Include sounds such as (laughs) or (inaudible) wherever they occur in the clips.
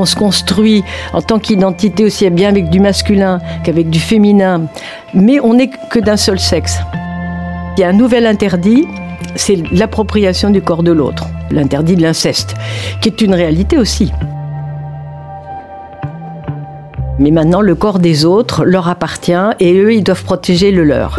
On se construit en tant qu'identité aussi bien avec du masculin qu'avec du féminin, mais on n'est que d'un seul sexe. Il y a un nouvel interdit, c'est l'appropriation du corps de l'autre, l'interdit de l'inceste, qui est une réalité aussi. Mais maintenant, le corps des autres leur appartient et eux, ils doivent protéger le leur.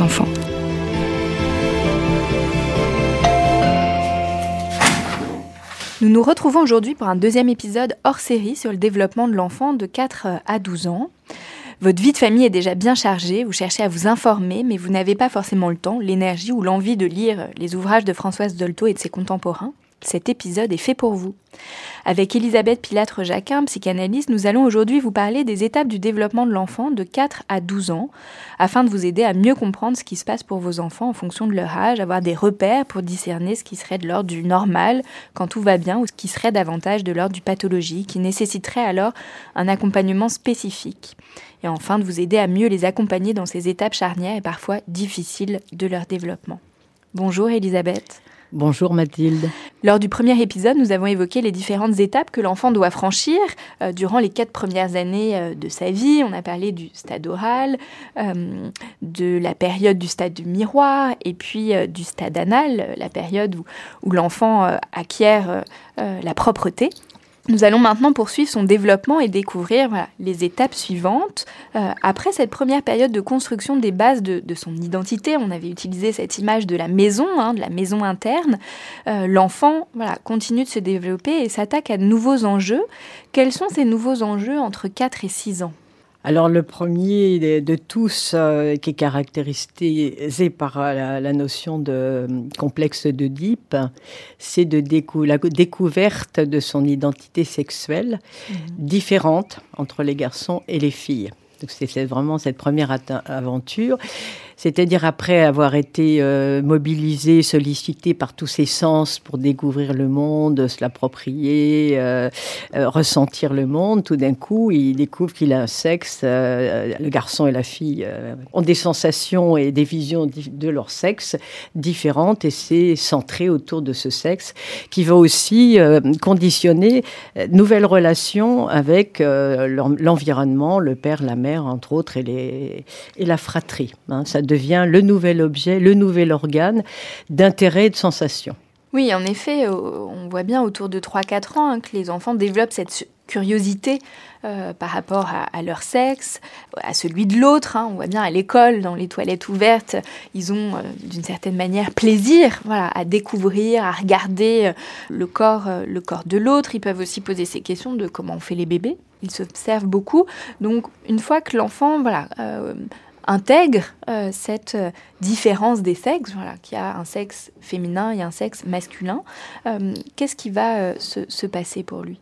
Nous nous retrouvons aujourd'hui pour un deuxième épisode hors série sur le développement de l'enfant de 4 à 12 ans. Votre vie de famille est déjà bien chargée, vous cherchez à vous informer, mais vous n'avez pas forcément le temps, l'énergie ou l'envie de lire les ouvrages de Françoise Dolto et de ses contemporains. Cet épisode est fait pour vous. Avec Elisabeth Pilatre-Jacquin, psychanalyste, nous allons aujourd'hui vous parler des étapes du développement de l'enfant de 4 à 12 ans, afin de vous aider à mieux comprendre ce qui se passe pour vos enfants en fonction de leur âge, avoir des repères pour discerner ce qui serait de l'ordre du normal quand tout va bien ou ce qui serait davantage de l'ordre du pathologique, qui nécessiterait alors un accompagnement spécifique. Et enfin, de vous aider à mieux les accompagner dans ces étapes charnières et parfois difficiles de leur développement. Bonjour Elisabeth. Bonjour Mathilde. Lors du premier épisode, nous avons évoqué les différentes étapes que l'enfant doit franchir euh, durant les quatre premières années euh, de sa vie. On a parlé du stade oral, euh, de la période du stade du miroir et puis du stade anal, la période où, l'enfant acquiert la propreté. Nous allons maintenant poursuivre son développement et découvrir les étapes suivantes. Euh, après cette première période de construction des bases de, son identité, on avait utilisé cette image de la maison, hein, de la maison interne, euh, l'enfant continue de se développer et s'attaque à de nouveaux enjeux. Quels sont ces nouveaux enjeux entre 4 et 6 ans? Alors le premier de, de tous, euh, qui est caractérisé par la, la, notion de euh, complexe d'Oedipe, c'est de décou la découverte de son identité sexuelle mmh. différente entre les garçons et les filles. Donc c'est vraiment cette première aventure. C'est-à-dire après avoir été euh, mobilisé, sollicité par tous ses sens pour découvrir le monde, se l'approprier, euh, euh, ressentir le monde, tout d'un coup, il découvre qu'il a un sexe. Euh, le garçon et la fille euh, ont des sensations et des visions de leur sexe différentes et c'est centré autour de ce sexe qui va aussi euh, conditionner nouvelles relations avec l'environnement, le père, la mère, entre autres, et, les, et la fratrie. Hein. Devient le nouvel objet, le nouvel organe d'intérêt et de sensation. Oui, en effet, on voit bien autour de 3-4 ans hein, que les enfants développent cette curiosité euh, par rapport à, leur sexe, à celui de l'autre. Hein. On voit bien à l'école, dans les toilettes ouvertes, ils ont euh, d'une certaine manière plaisir voilà, à découvrir, à regarder euh, le corps, le corps de l'autre. Ils peuvent aussi poser ces questions de comment on fait les bébés. Ils s'observent beaucoup. Donc, une fois que l'enfant voilà, intègre euh, cette euh, différence des sexes, voilà, qu'il y a un sexe féminin et un sexe masculin, euh, qu'est-ce qui va se, se, passer pour lui?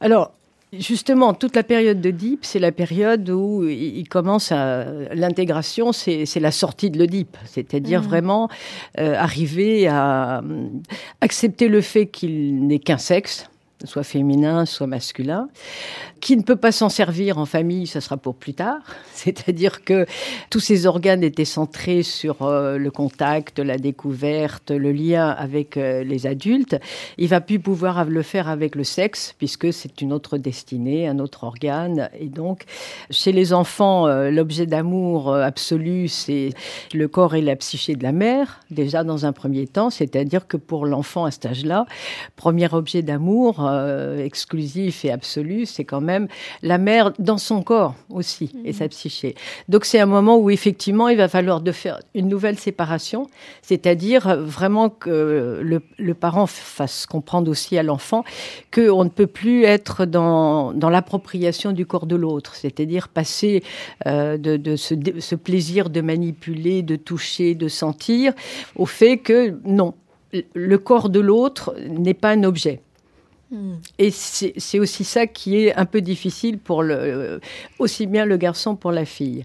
Alors, Justement, toute la période de DIP, c'est la période où il commence à l'intégration, c'est la sortie de l'Oedipe, c'est-à-dire mmh. vraiment arriver à accepter le fait qu'il n'est qu'un sexe soit féminin, soit masculin, qui ne peut pas s'en servir en famille, ça sera pour plus tard. (laughs) C'est-à-dire que tous ces organes étaient centrés sur euh, le contact, la découverte, le lien avec euh, les adultes. Il va plus pouvoir le faire avec le sexe, puisque c'est une autre destinée, un autre organe. Et donc, chez les enfants, euh, l'objet d'amour absolu, c'est le corps et la psyché de la mère, déjà dans un premier temps. C'est-à-dire que pour l'enfant à cet âge-là, premier objet d'amour, euh, exclusif et absolu, c'est quand même la mère dans son corps aussi et sa mhm. psyché. Donc c'est un moment où effectivement il va falloir de faire une nouvelle séparation, c'est-à-dire vraiment que le, parent fasse comprendre aussi à l'enfant qu'on ne peut plus être dans, dans l'appropriation du corps de l'autre, c'est-à-dire passer euh, de, ce, ce plaisir de manipuler, de toucher, de sentir, au fait que non, le corps de l'autre n'est pas un objet. Et c'est aussi ça qui est un peu difficile pour le, euh, aussi bien le garçon pour la fille.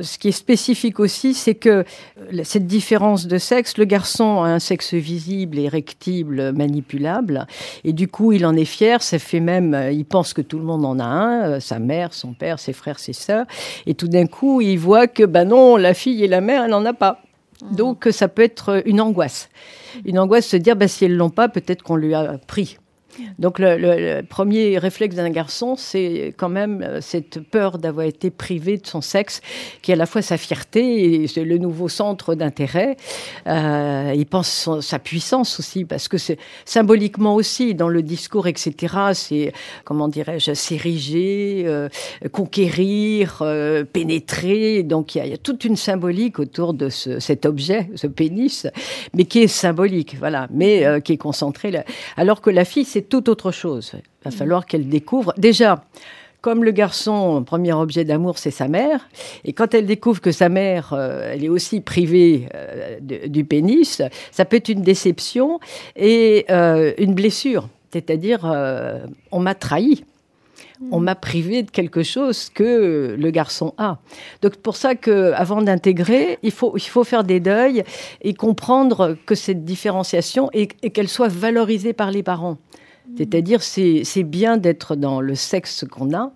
Ce qui est spécifique aussi, c'est que euh, cette différence de sexe, le garçon a un sexe visible, érectible, manipulable, et du coup, il en est fier. Ça fait même, euh, il pense que tout le monde en a un, sa mère, son père, ses frères, ses sœurs, et tout d'un coup, il voit que, ben non, la fille et la mère, elle n'en a pas. Mmh. Donc, ça peut être une angoisse. Une angoisse de se dire, ben, si elles l'ont pas, peut-être qu'on lui a pris. Donc le, premier réflexe d'un garçon, c'est quand même euh, cette peur d'avoir été privé de son sexe, qui est à la fois sa fierté et le nouveau centre d'intérêt. Euh, il pense sa puissance aussi, parce que c'est symboliquement aussi dans le discours, etc. C'est comment dirais-je, s'ériger, euh, conquérir, pénétrer. Donc il y, a toute une symbolique autour de cet objet, ce pénis, mais qui est symbolique, voilà, mais qui est concentré. Alors que la fille, c'est tout autre chose. Il va falloir qu'elle découvre. Déjà, comme le garçon, premier objet d'amour, c'est sa mère, et quand elle découvre que sa mère, euh, elle est aussi privée euh, du pénis, ça peut être une déception et euh, une blessure. C'est-à-dire, on m'a trahi. On m'a privé de quelque chose que le garçon a. Donc pour ça que avant d'intégrer, il faut il faut faire des deuils et comprendre que cette différenciation et qu'elle soit valorisée par les parents. C'est-à-dire, c'est bien d'être dans le sexe qu'on a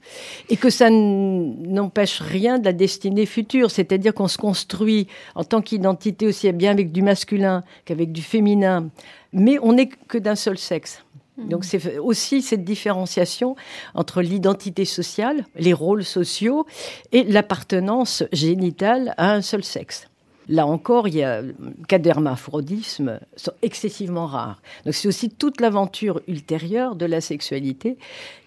et que ça n'empêche rien de la destinée future. C'est-à-dire qu'on se construit en tant qu'identité aussi bien avec du masculin qu'avec du féminin, mais on n'est que d'un seul sexe. Mmh. Donc c'est aussi cette différenciation entre l'identité sociale, les rôles sociaux et l'appartenance génitale à un seul sexe. Là encore, il y a cas d'hermaphrodisme sont excessivement rares. Donc c'est aussi toute l'aventure ultérieure de la sexualité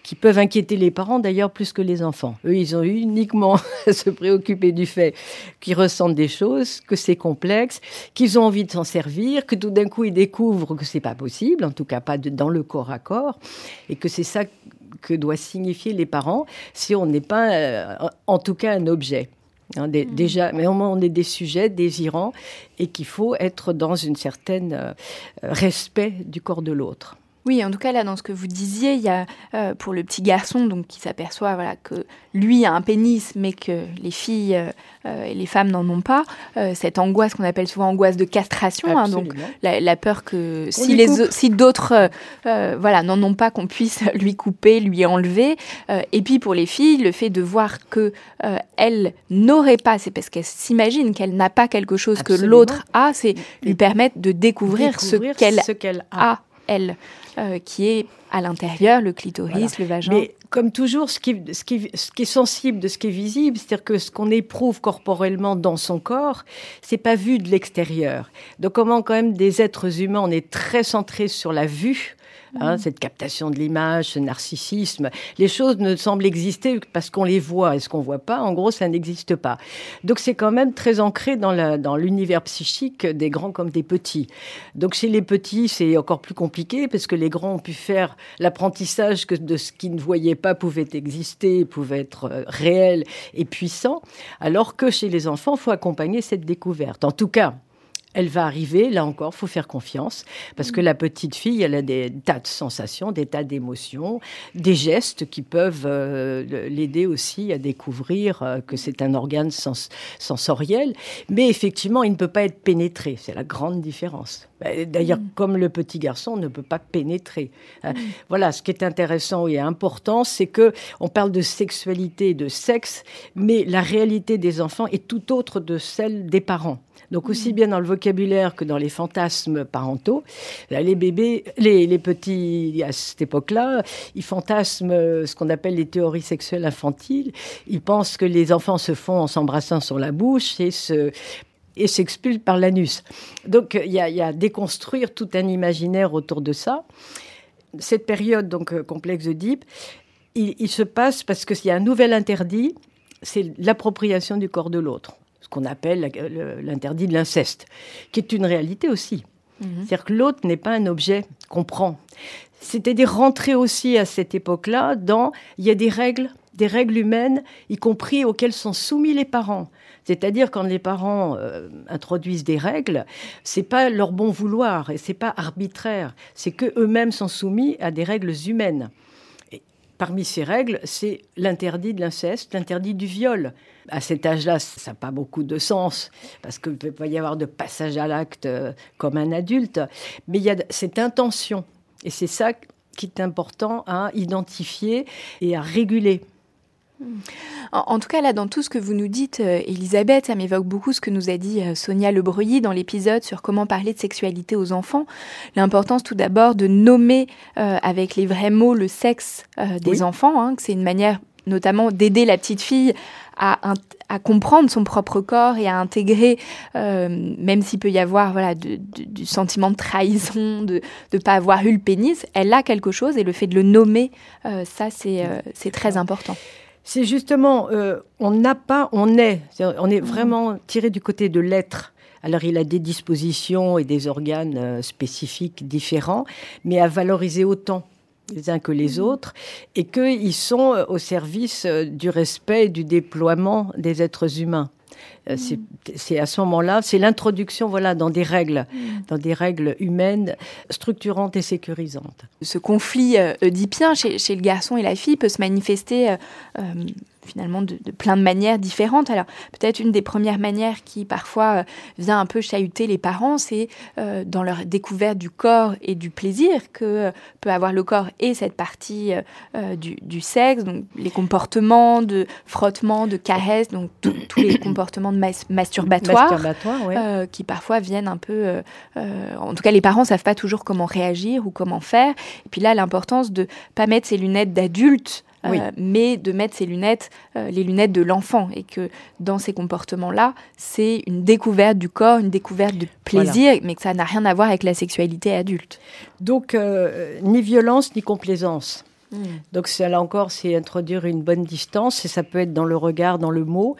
qui peuvent inquiéter les parents d'ailleurs plus que les enfants. Eux, ils ont eu uniquement (laughs) à se préoccuper du fait qu'ils ressentent des choses, que c'est complexe, qu'ils ont envie de s'en servir, que tout d'un coup ils découvrent que c'est pas possible, en tout cas pas dans le corps à corps, et que c'est ça que doivent signifier les parents si on n'est pas, euh, en tout cas, un objet. Hein, mm. Déjà, mais on est des sujets désirants et qu'il faut être dans une certaine euh, respect du corps de l'autre. Oui, en tout cas, là, dans ce que vous disiez, il y a euh, pour le petit garçon donc, qui s'aperçoit voilà, que lui a un pénis, mais que les filles euh, et les femmes n'en ont pas, euh, cette angoisse qu'on appelle souvent angoisse de castration, hein, donc la, peur que si, les, si d'autres voilà, n'en ont pas, qu'on puisse (laughs) lui couper, lui enlever. et puis pour les filles, le fait de voir que elle n'aurait pas, c'est parce qu'elle s'imagine qu'elle n'a pas quelque chose que l'autre a, c'est lui permettre de découvrir, ce qu'elle a, elle. Euh, qui est à l'intérieur, le clitoris, le vagin. Mais comme toujours, ce qui, ce, qui, ce qui, est sensible de ce qui est visible, c'est-à-dire que ce qu'on éprouve corporellement dans son corps, c'est pas vu de l'extérieur. Donc comment quand même des êtres humains, on est très centré sur la vue, Hein, mm. cette captation de l'image, ce narcissisme. Les choses ne semblent exister parce qu'on les voit. Et ce qu'on voit pas, en gros, ça n'existe pas. Donc c'est quand même très ancré dans l'univers psychique des grands comme des petits. Donc chez les petits, c'est encore plus compliqué parce que les grands ont pu faire l'apprentissage que de ce qu'ils ne voyaient pas pouvait exister, pouvait être euh, réel et puissant, alors que chez les enfants, il faut accompagner cette découverte. En tout cas, elle va arriver, là encore, faut faire confiance, parce que la petite fille, elle a des tas de sensations, des tas d'émotions, des gestes qui peuvent euh, l'aider aussi à découvrir euh, que c'est un organe sensoriel. Mais effectivement, il ne peut pas être pénétré, c'est la grande différence. Bah, d'ailleurs, mm. comme le petit garçon ne peut pas pénétrer. Hein. Mm. Voilà, ce qui est intéressant et important, c'est que on parle de sexualité, de sexe, mais la réalité des enfants est tout autre de celle des parents. Donc aussi bien dans le vocabulaire que dans les fantasmes parentaux, les bébés, les, petits à cette époque-là, ils fantasment ce qu'on appelle les théories sexuelles infantiles. Ils pensent que les enfants se font en s'embrassant sur la bouche et se et s'expulsent par l'anus. Donc il y, a, déconstruire tout un imaginaire autour de ça. Cette période donc euh, complexe d'Oedipe, il, il se passe parce qu'il y a un nouvel interdit, c'est l'appropriation du corps de l'autre ce qu'on appelle l'interdit de l'inceste, qui est une réalité aussi. Mhm. C'est-à-dire que l'autre n'est pas un objet qu'on prend. C'est-à-dire rentrer aussi à cette époque-là dans, il y a des règles, des règles humaines, y compris auxquelles sont soumis les parents. C'est-à-dire quand les parents euh, introduisent des règles, c'est pas leur bon vouloir et c'est pas arbitraire, c'est que eux-mêmes sont soumis à des règles humaines. Parmi ces règles, c'est l'interdit de l'inceste, l'interdit du viol, à cet âge-là, ça n'a pas beaucoup de sens, parce qu'il ne peut pas y avoir de passage à l'acte euh, comme un adulte, mais il y a cette intention. Et c'est ça qui est important à identifier et à réguler. En, tout cas, là, dans tout ce que vous nous dites, euh, Elisabeth, ça m'évoque beaucoup ce que nous a dit euh, Sonia Lebreuilly dans l'épisode sur comment parler de sexualité aux enfants. L'importance tout d'abord de nommer avec les vrais mots le sexe des enfants, hein, que c'est une manière notamment d'aider la petite fille à, à, comprendre son propre corps et à intégrer, euh, même s'il peut y avoir voilà, du sentiment de trahison, de ne pas avoir eu le pénis, elle a quelque chose et le fait de le nommer, euh, ça c'est euh, c'est très important. C'est justement, on n'a pas, on est, on est vraiment tiré du côté de l'être. Alors il a des dispositions et des organes spécifiques différents, mais à valoriser autant les uns que les autres, et qu'ils sont euh, au service euh, du respect et du déploiement des êtres humains. Euh, mm. C'est à ce moment-là, c'est l'introduction voilà, dans des règles, mm. dans des règles humaines structurantes et sécurisantes. Ce conflit oedipien chez, chez, le garçon et la fille peut se manifester finalement de, plein de manières différentes. Alors peut-être une des premières manières qui parfois euh, vient un peu chahuter les parents, c'est euh, dans leur découverte du corps et du plaisir que euh, peut avoir le corps et cette partie du, sexe, donc les comportements de frottement, de caresse, donc tous les (coughs) comportements masturbatoires, qui parfois viennent un peu... en tout cas, les parents savent pas toujours comment réagir ou comment faire. Et puis là, l'importance de pas mettre ses lunettes d'adulte euh, mais de mettre ses lunettes, euh, les lunettes de l'enfant, et que dans ces comportements-là, c'est une découverte du corps, une découverte du plaisir, mais que ça n'a rien à voir avec la sexualité adulte. Donc, euh, ni violence ni complaisance. Hmm. Donc là encore, c'est introduire une bonne distance, et ça peut être dans le regard, dans le mot,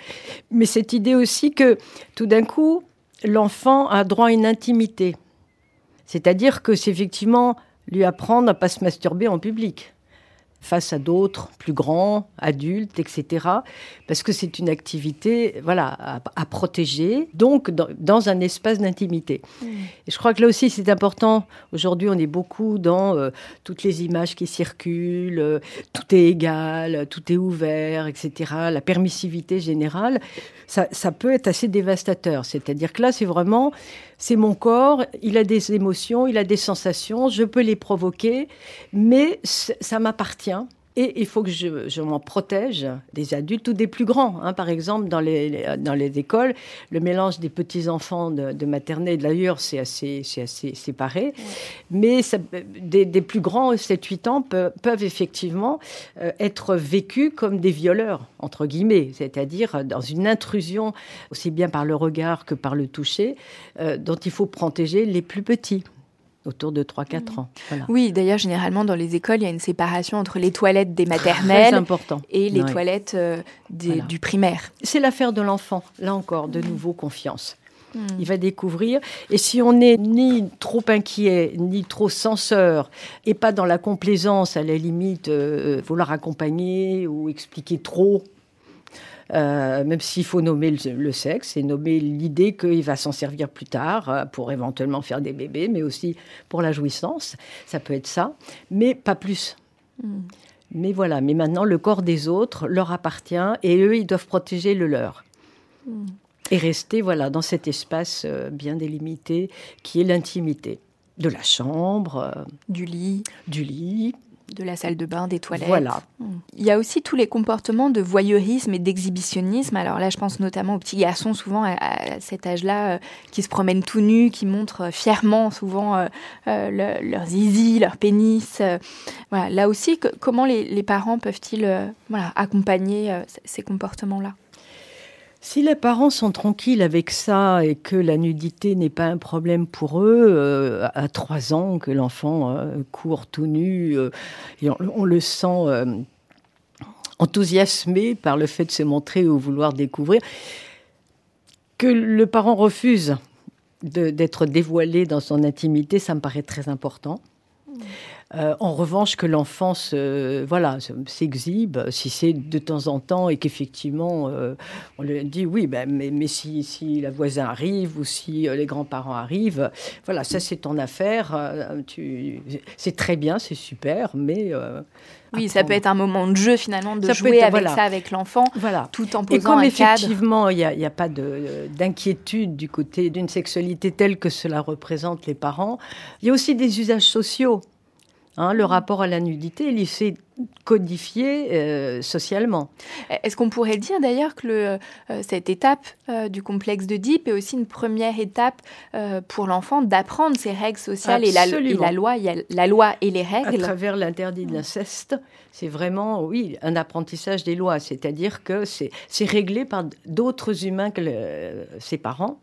mais cette idée aussi que tout d'un coup, l'enfant a droit à une intimité. C'est-à-dire que c'est effectivement lui apprendre à pas se masturber en public face à d'autres plus grands, adultes, etc. Parce que c'est une activité voilà, à, protéger, donc dans, un espace d'intimité. Mm. Et je crois que là aussi c'est important. Aujourd'hui, on est beaucoup dans euh, toutes les images qui circulent, euh, tout est égal, tout est ouvert, etc. La permissivité générale, ça, ça peut être assez dévastateur. C'est-à-dire que là, c'est vraiment c'est mon corps, il a des émotions, il a des sensations, je peux les provoquer, mais ça m'appartient. Et il faut que je, m'en protège des adultes ou des plus grands. Hein. Par exemple, dans les, dans les écoles, le mélange des petits-enfants de, de maternelle, d'ailleurs, c'est assez, assez séparé. Mais des, plus grands, 7-8 ans, peuvent, effectivement euh, être vécus comme des violeurs, entre guillemets, c'est-à-dire dans une intrusion, aussi bien par le regard que par le toucher, euh, dont il faut protéger les plus petits autour de 3-4 ans. Oui, d'ailleurs, généralement, dans les écoles, il y a une séparation entre les toilettes des maternelles et les toilettes euh, du primaire. C'est l'affaire de l'enfant, là encore, de nouveau confiance. Hmm. Il va découvrir. Et si on n'est ni trop inquiet, ni trop censeur, et pas dans la complaisance, à la limite, euh, vouloir accompagner ou expliquer trop, euh, même s'il faut nommer le, sexe et nommer l'idée qu'il va s'en servir plus tard euh, pour éventuellement faire des bébés, mais aussi pour la jouissance. Ça peut être ça, mais pas plus. Hmm. Mais voilà, mais maintenant le corps des autres leur appartient et eux, ils doivent protéger le leur. Hmm. Et rester voilà dans cet espace euh, bien délimité qui est l'intimité de la chambre, du lit, du lit, de la salle de bain, des toilettes. Voilà. Il y a aussi tous les comportements de voyeurisme et d'exhibitionnisme. Alors là, je pense notamment aux petits garçons, souvent à, cet âge-là, euh, qui se promènent tout nus, qui montrent euh, fièrement souvent euh, leurs zizi, leur pénis. voilà. Là aussi, comment les, parents peuvent-ils voilà, accompagner ces comportements-là? Si les parents sont tranquilles avec ça et que la nudité n'est pas un problème pour eux, euh, à trois ans, que l'enfant euh, court tout nu, euh, on, le sent enthousiasmé par le fait de se montrer ou vouloir découvrir, que le parent refuse d'être dévoilé dans son intimité, ça me paraît très important. Euh, en revanche, que l'enfant voilà, s'exhibe, si c'est de temps en temps et qu'effectivement, euh, on lui dit oui, ben, mais, mais si, si, la voisin arrive ou si euh, les grands-parents arrivent, voilà, ça c'est ton affaire. c'est très bien, c'est super, mais. oui, ça peut être un moment de jeu finalement, de jouer avec ça avec l'enfant, voilà. tout en posant Et comme un effectivement, il n'y a, a, pas d'inquiétude du côté d'une sexualité telle que cela représente les parents, il y a aussi des usages sociaux. Hein, le rapport à la nudité, il s'est codifié euh, socialement. Est-ce qu'on pourrait dire d'ailleurs que le, euh, cette étape euh, du complexe de DIP est aussi une première étape pour l'enfant d'apprendre ses règles sociales et la, loi, il y a la loi et les règles. À travers l'interdit de l'inceste, c'est vraiment, oui, un apprentissage des lois, c'est-à-dire que c'est réglé par d'autres humains que ses parents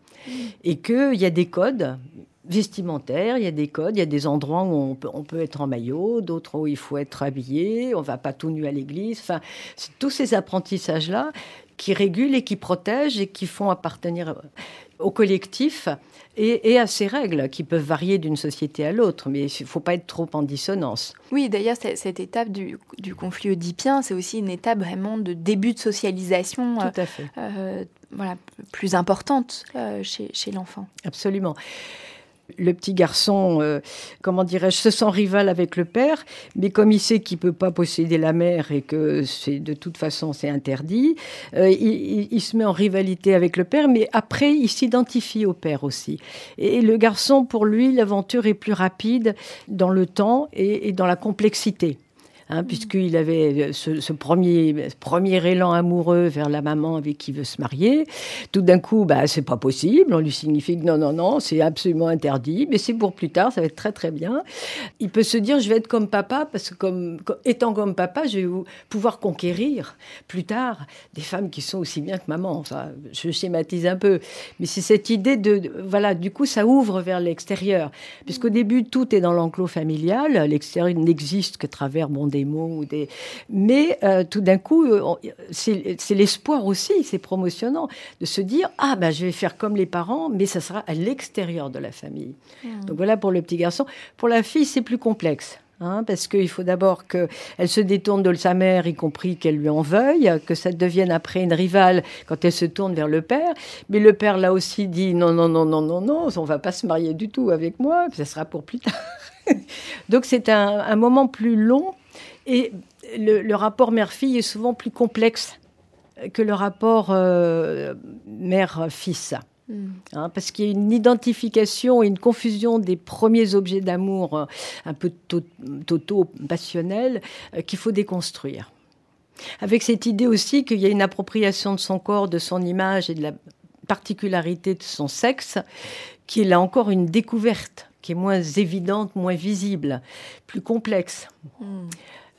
et qu'il y a des codes vestimentaire, il y a des codes, il y a des endroits où on peut, on peut être en maillot, d'autres où il faut être habillé, on va pas tout nu à l'église. Enfin, c'est tous ces apprentissages-là qui régulent et qui protègent et qui font appartenir au collectif et, à ces règles qui peuvent varier d'une société à l'autre, mais il ne faut pas être trop en dissonance. Oui, d'ailleurs, cette étape du, conflit oedipien, c'est aussi une étape vraiment de début de socialisation Tout à fait. Euh, euh, voilà, plus importante euh, chez, chez l'enfant. Absolument le petit garçon, euh, comment dirais-je, se sent rival avec le père, mais comme il sait qu'il peut pas posséder la mère et que c'est de toute façon c'est interdit, euh, il, se met en rivalité avec le père, mais après il s'identifie au père aussi. Et le garçon, pour lui, l'aventure est plus rapide dans le temps et dans la complexité. Hein, puisqu'il avait euh, ce, premier, premier élan amoureux vers la maman avec qui il veut se marier. Tout d'un coup, bah, c'est pas possible. On lui signifie que non, non, non, c'est absolument interdit, mais c'est pour plus tard, ça va être très, très bien. Il peut se dire, je vais être comme papa, parce que comme, étant comme papa, je vais pouvoir conquérir plus tard des femmes qui sont aussi bien que maman. Ça, je schématise un peu. Mais c'est cette idée de, voilà, du coup, ça ouvre vers l'extérieur. Puisqu'au début, tout est dans l'enclos familial. L'extérieur n'existe que travers mon des mots ou des. Mais euh, tout d'un coup, euh, c'est l'espoir aussi, c'est promotionnant de se dire ah ben je vais faire comme les parents, mais ça sera à l'extérieur de la famille. Hmm. Donc voilà pour le petit garçon. Pour la fille, c'est plus complexe. Hein, parce qu'il faut d'abord qu'elle se détourne de sa mère, y compris qu'elle lui en veuille, que ça devienne après une rivale quand elle se tourne vers le père. Mais le père, là aussi, dit non, non, non, non, non, non, on va pas se marier du tout avec moi, ça sera pour plus tard. Donc c'est un, un, moment plus long et le, rapport mère-fille est souvent plus complexe que le rapport euh, mère-fils. Hmm. Hein, parce qu'il y a une identification et une confusion des premiers objets d'amour euh, un peu totaux, passionnels, euh, qu'il faut déconstruire. Avec cette idée aussi qu'il y a une appropriation de son corps, de son image et de la particularité de son sexe, qui est là encore une découverte, qui est moins évidente, moins visible, plus complexe. Hmm.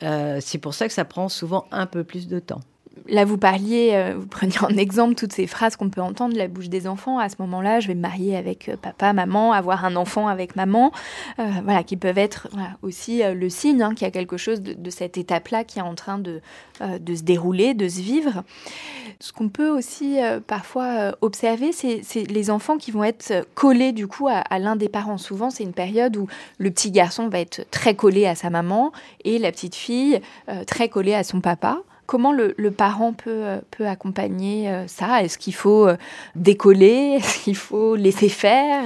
Euh, c'est pour ça que ça prend souvent un peu plus de temps là, vous parliez, euh, vous preniez en exemple toutes ces phrases qu'on peut entendre de la bouche des enfants. À ce moment-là, je vais me marier avec euh, papa, maman, avoir un enfant avec maman, euh, voilà, qui peuvent être aussi le signe hein, qu'il y a quelque chose de, cette étape-là qui est en train de, se dérouler, de se vivre. Ce qu'on peut aussi parfois observer, c'est les enfants qui vont être collés du coup à l'un des parents. Souvent, c'est une période où le petit garçon va être très collé à sa maman et la petite fille très collée à son papa. Comment le, parent peut, peut accompagner ça? Est-ce qu'il faut décoller? Est-ce qu'il faut laisser faire?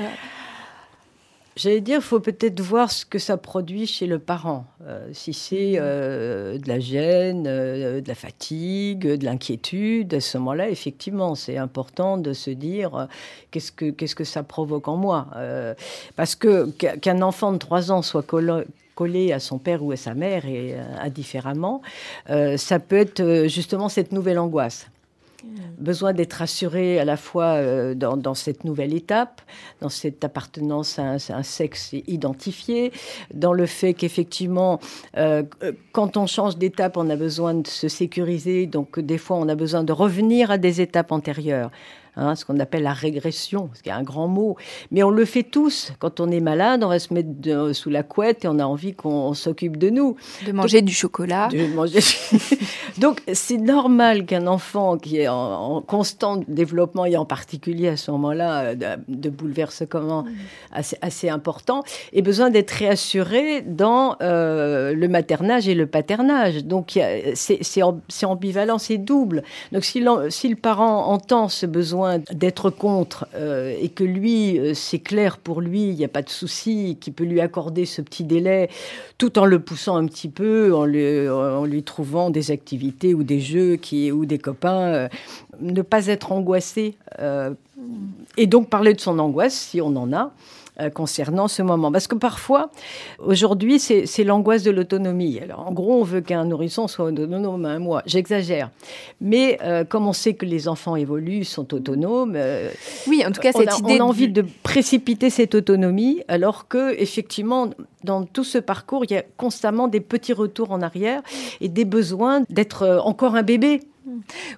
J'allais dire, il faut peut-être voir ce que ça produit chez le parent. Euh, si c'est euh, de la gêne, euh, de la fatigue, de l'inquiétude, à ce moment-là, effectivement, c'est important de se dire qu'est-ce que qu'est-ce que ça provoque en moi? parce que qu'un enfant de 3 ans soit collé à son père ou à sa mère et indifféremment, ça peut être justement cette nouvelle angoisse. Besoin d'être assuré à la fois euh, dans, cette nouvelle étape, dans cette appartenance à un, sexe identifié, dans le fait qu'effectivement, euh, quand on change d'étape, on a besoin de se sécuriser, donc des fois on a besoin de revenir à des étapes antérieures. Hein, ce qu'on appelle la régression, ce qui est un grand mot. Mais on le fait tous. Quand on est malade, on va se mettre sous la couette et on a envie qu'on s'occupe de nous. De manger du chocolat. De manger... (laughs) Donc c'est normal qu'un enfant qui est en, constant développement, et en particulier à ce moment-là euh, de, de bouleversement assez, assez, important, ait besoin d'être réassuré dans euh, le maternage et le paternage. Donc c'est ambivalent, c'est double. Donc si, si le parent entend ce besoin d'être contre euh, et que lui, euh, c'est clair pour lui, il n'y a pas de souci, qu'il peut lui accorder ce petit délai tout en le poussant un petit peu, en lui, en lui trouvant des activités ou des jeux qui, ou des copains, euh, ne pas être angoissé et donc parler de son angoisse si on en a. Euh, concernant ce moment. Parce que parfois, aujourd'hui, c'est l'angoisse de l'autonomie. Alors, en gros, on veut qu'un nourrisson soit autonome à un mois. J'exagère. Mais euh, comme on sait que les enfants évoluent, sont autonomes. Euh, oui, en tout cas, cette idée. On a envie de précipiter cette autonomie, alors que, effectivement, dans tout ce parcours, il y a constamment des petits retours en arrière et des besoins d'être encore un bébé.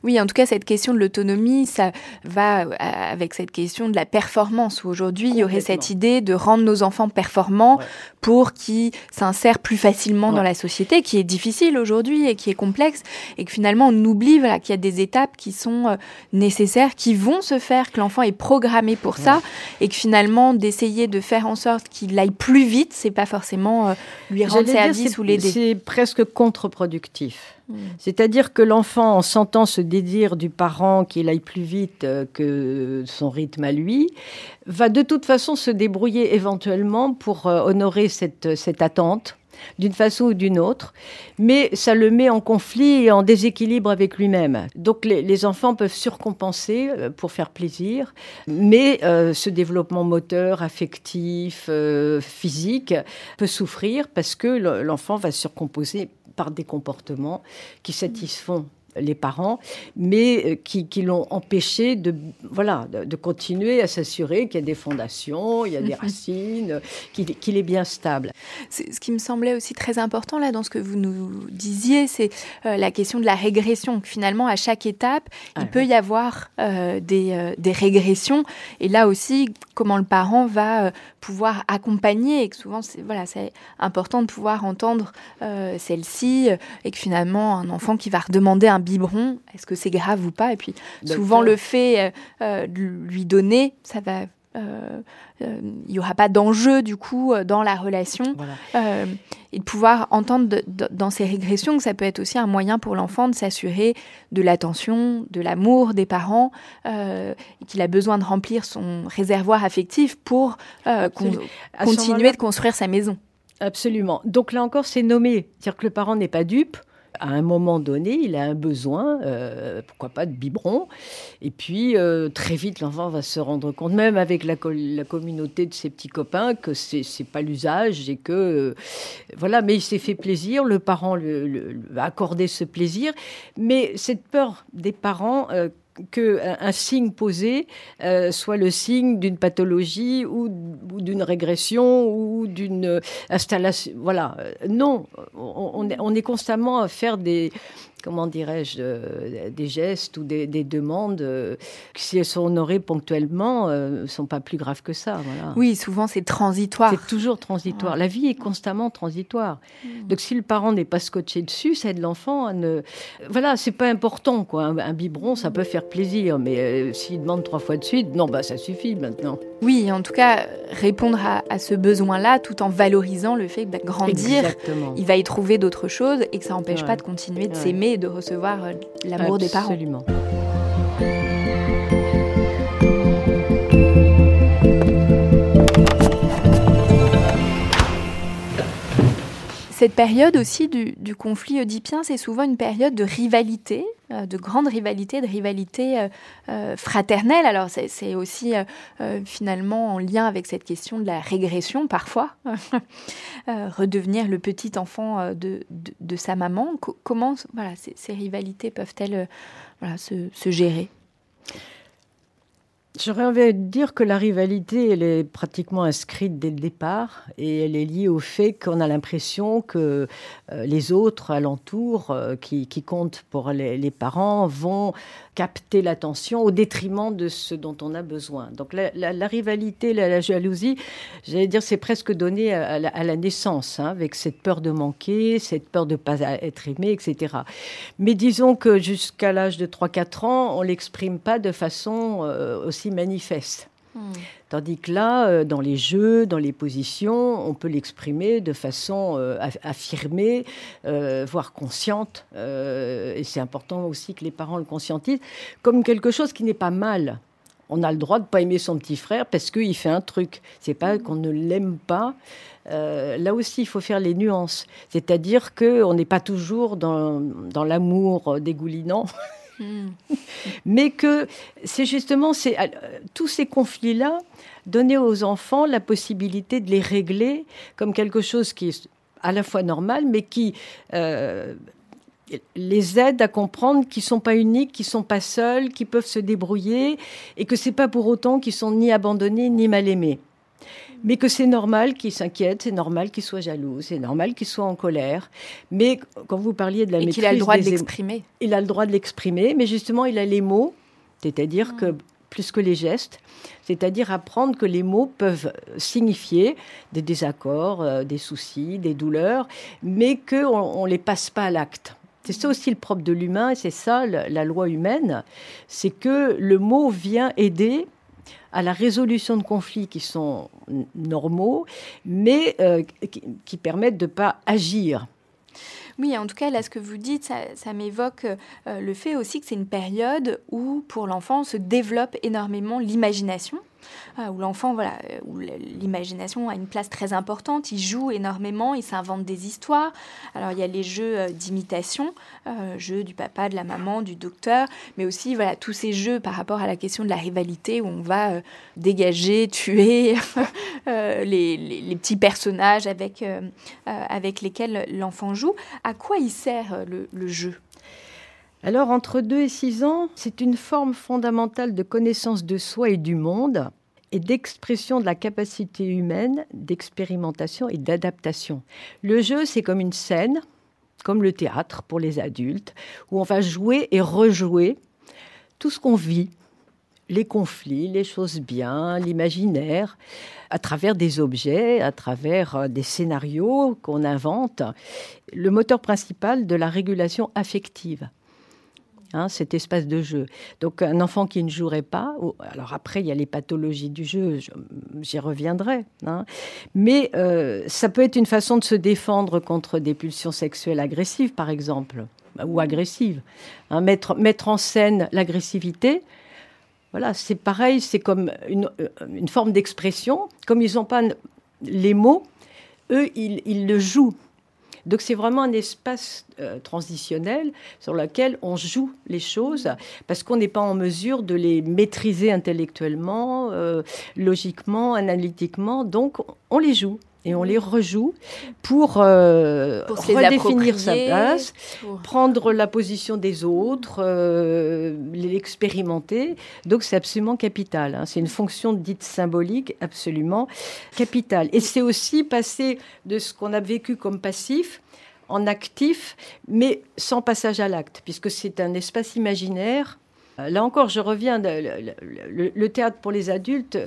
Oui, en tout cas, cette question de l'autonomie, ça va euh, avec cette question de la performance, où aujourd'hui, il y aurait cette idée de rendre nos enfants performants pour qu'ils s'insèrent plus facilement dans la société, qui est difficile aujourd'hui et qui est complexe, et que finalement, on oublie voilà, qu'il y a des étapes qui sont euh, nécessaires, qui vont se faire, que l'enfant est programmé pour ça, et que finalement, d'essayer de faire en sorte qu'il aille plus vite, c'est pas forcément euh, lui rendre service ou l'aider. C'est presque contre-productif. Mm. C'est-à-dire que l'enfant, en sentant ce désir du parent qu'il aille plus vite euh, que son rythme à lui, va de toute façon se débrouiller éventuellement pour euh, honorer cette, cette attente d'une façon ou d'une autre, mais ça le met en conflit et en déséquilibre avec lui-même. Donc les, enfants peuvent surcompenser euh, pour faire plaisir, mais ce développement moteur, affectif, physique peut souffrir parce que l'enfant va surcomposer par des comportements qui satisfont les parents, mais euh, qui, l'ont empêché de, voilà, de, continuer à s'assurer qu'il y a des fondations, il y a des mhm. racines, qu'il est bien stable. Ce qui me semblait aussi très important là dans ce que vous nous disiez, c'est euh, la question de la régression. Finalement, à chaque étape, il ah peut y avoir euh, des, des, régressions. Et là aussi, comment le parent va pouvoir accompagner et que souvent, c'est voilà, important de pouvoir entendre celle-ci et que finalement, un enfant qui va redemander un biberon, est-ce que c'est grave ou pas? Et puis souvent le fait euh, euh, de lui donner, ça va euh, il n'y aura pas d'enjeu du coup dans la relation et de pouvoir entendre dans ces régressions que ça peut être aussi un moyen pour l'enfant de s'assurer de l'attention, de l'amour des parents et qu'il a besoin de remplir son réservoir affectif pour continuer de construire sa maison. Absolument. Donc là encore, c'est nommé. C'est-à-dire que le parent n'est pas dupe à un moment donné, il a un besoin, euh, pourquoi pas, de biberon. Et puis, euh, très vite, l'enfant va se rendre compte, même avec la, communauté de ses petits copains, que c'est n'est pas l'usage et que. Euh, voilà, mais il s'est fait plaisir, le parent le, va accorder ce plaisir. Mais cette peur des parents qu'un signe posé euh, soit le signe d'une pathologie ou, d'une régression ou d'une installation. Voilà. Non, on, on, est, constamment à faire des, comment dirais-je, euh, des gestes ou des, demandes euh, qui, si elles sont honorées ponctuellement, ne sont pas plus graves que ça. Voilà. Oui, souvent c'est transitoire. C'est toujours transitoire. La vie est constamment transitoire. Hmm. Donc si le parent n'est pas scotché dessus, ça aide l'enfant à ne... Voilà, c'est pas important, quoi. Un, biberon, ça peut faire plaisir, mais s'il demande trois fois de suite, non, bah ça suffit maintenant. Oui, en tout cas, répondre à, ce besoin-là tout en valorisant le fait que bah, grandir, il va y trouver d'autres choses et que ça n'empêche pas de continuer de s'aimer et de recevoir euh, l'amour des parents. Cette période aussi du, conflit oedipien, c'est souvent une période de rivalité, euh, de grande rivalité, de rivalité euh, euh, fraternelle. Alors c'est aussi finalement en lien avec cette question de la régression parfois, (laughs) redevenir le petit enfant de, sa maman. comment voilà, ces, rivalités peuvent-elles se gérer? J'aurais envie de dire que la rivalité, elle est pratiquement inscrite dès le départ et elle est liée au fait qu'on a l'impression que euh, les autres alentours euh, qui, comptent pour les, parents vont capter l'attention au détriment de ce dont on a besoin. Donc la, rivalité, la, jalousie, j'allais dire, c'est presque donné à, la, naissance, hein, avec cette peur de manquer, cette peur de ne pas être aimé, etc. Mais disons que jusqu'à l'âge de 3-4 ans, on l'exprime pas de façon euh, aussi manifeste. Hmm. Tandis que là, euh, dans les jeux, dans les positions, on peut l'exprimer de façon euh, affirmée, euh, voire consciente. et c'est important aussi que les parents le conscientisent comme quelque chose qui n'est pas mal. On a le droit de pas aimer son petit frère parce qu'il fait un truc. C'est pas qu'on ne l'aime pas. là aussi, il faut faire les nuances. C'est-à-dire qu'on n'est pas toujours dans, dans l'amour dégoulinant. (laughs) (laughs) Mais que c'est justement euh, tous ces conflits-là, donner aux enfants la possibilité de les régler comme quelque chose qui est à la fois normal, mais qui euh, les aide à comprendre qu'ils sont pas uniques, qu'ils sont pas seuls, qu'ils peuvent se débrouiller, et que c'est pas pour autant qu'ils sont ni abandonnés ni mal aimés mais que c'est normal qu'il s'inquiète, c'est normal qu'il soit jaloux, c'est normal qu'il soit en colère. Mais quand vous parliez de la et maîtrise, qu'il a le droit de l'exprimer. Il a le droit de l'exprimer, mais justement, il a les mots, c'est-à-dire que plus que les gestes, c'est-à-dire apprendre que les mots peuvent signifier des désaccords, euh, des soucis, des douleurs, mais qu'on ne les passe pas à l'acte. C'est ça aussi le propre de l'humain, et c'est ça la loi humaine, c'est que le mot vient aider à la résolution de conflits qui sont normaux, mais euh, qui, permettent de ne pas agir. Oui, en tout cas, là, ce que vous dites, ça, m'évoque euh, le fait aussi que c'est une période où, pour l'enfant, se développe énormément l'imagination. Ah, où l'enfant, voilà, euh, où l'imagination a une place très importante, il joue énormément, il s'invente des histoires. Alors il y a les jeux euh, d'imitation, euh, jeux du papa, de la maman, du docteur, mais aussi voilà tous ces jeux par rapport à la question de la rivalité où on va dégager, (laughs) tuer les, petits personnages avec, avec lesquels l'enfant joue. À quoi il sert le jeu? Alors, entre 2 et 6 ans, c'est une forme fondamentale de connaissance de soi et du monde et d'expression de la capacité humaine d'expérimentation et d'adaptation. Le jeu, c'est comme une scène, comme le théâtre pour les adultes, où on va jouer et rejouer tout ce qu'on vit, les conflits, les choses bien, l'imaginaire, à travers des objets, à travers euh, des scénarios qu'on invente, le moteur principal de la régulation affective. Hein, cet espace de jeu. Donc un enfant qui ne jouerait pas, alors après il y a les pathologies du jeu, j'y reviendrai, hein, mais euh, ça peut être une façon de se défendre contre des pulsions sexuelles agressives par exemple, ou agressives. Hein, mettre, en scène l'agressivité, voilà, c'est pareil, c'est comme une, forme d'expression, comme ils n'ont pas les mots, eux ils le jouent. Donc c'est vraiment un espace euh, transitionnel sur lequel on joue les choses parce qu'on n'est pas en mesure de les maîtriser intellectuellement, euh, logiquement, analytiquement. Donc on les joue et on les rejoue pour, euh, redéfinir sa place, prendre la position des autres, euh, l'expérimenter. Donc c'est absolument capital. Hein. C'est une fonction dite symbolique absolument capitale. Et c'est aussi passer de ce qu'on a vécu comme passif en actif, mais sans passage à l'acte, puisque c'est un espace imaginaire. Là encore, je reviens, le, le théâtre pour les adultes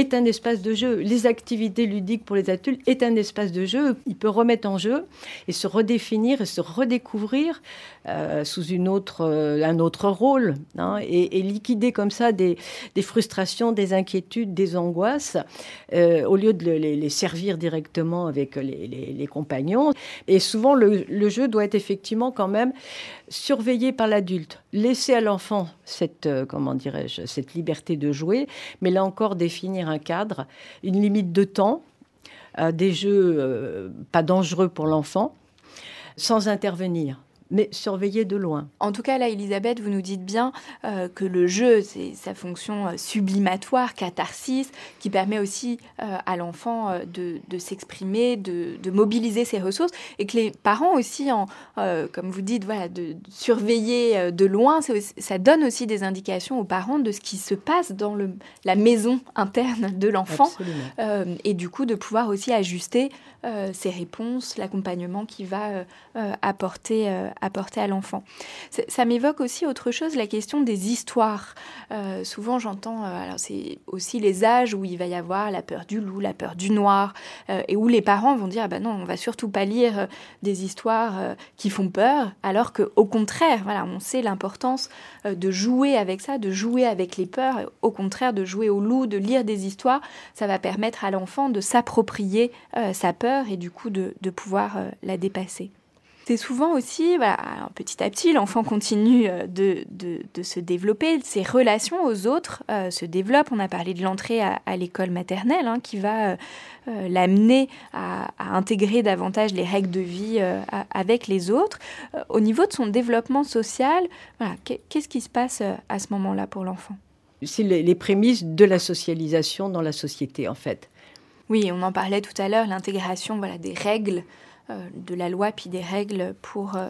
est un espace de jeu. Les activités ludiques pour les adultes est un espace de jeu. Il peut remettre en jeu et se redéfinir et se redécouvrir euh, sous une autre, euh, un autre rôle hein, et, liquider comme ça des, frustrations, des inquiétudes, des angoisses euh, au lieu de les, servir directement avec les, compagnons. Et souvent, le, le, jeu doit être effectivement quand même surveillé par l'adulte. Laisser à l'enfant cette, comment dirais-je, cette liberté de jouer, mais là encore définir un cadre, une limite de temps, des jeux pas dangereux pour l'enfant, sans intervenir mais surveiller de loin. En tout cas, là, Elisabeth, vous nous dites bien euh, que le jeu, c'est sa fonction euh, sublimatoire, catharsis, qui permet aussi euh, à l'enfant de, s'exprimer, de, mobiliser ses ressources, et que les parents aussi, en, comme vous dites, voilà, de, surveiller de loin, ça donne aussi des indications aux parents de ce qui se passe dans le, la maison interne de l'enfant, et du coup de pouvoir aussi ajuster ses réponses, l'accompagnement qu'il va apporter apporter à l'enfant. Ça m'évoque aussi autre chose, la question des histoires. Euh, souvent j'entends, euh, alors c'est aussi les âges où il va y avoir la peur du loup, la peur du noir, euh, et où les parents vont dire, ah ben non, on va surtout pas lire des histoires qui font peur, alors que au contraire, voilà, on sait l'importance de jouer avec ça, de jouer avec les peurs, au contraire de jouer au loup, de lire des histoires, ça va permettre à l'enfant de s'approprier sa peur et du coup de pouvoir la dépasser c'est souvent aussi, petit à petit, l'enfant continue euh, de, se développer, ses relations aux autres euh, se développent. On a parlé de l'entrée à, l'école maternelle hein, qui va euh, l'amener à, intégrer davantage les règles de vie avec les autres. au niveau de son développement social, qu'est-ce qui se passe à ce moment-là pour l'enfant? C'est les prémices de la socialisation dans la société, en fait. Oui, on en parlait tout à l'heure, l'intégration voilà, des règles de la loi puis des règles pour euh,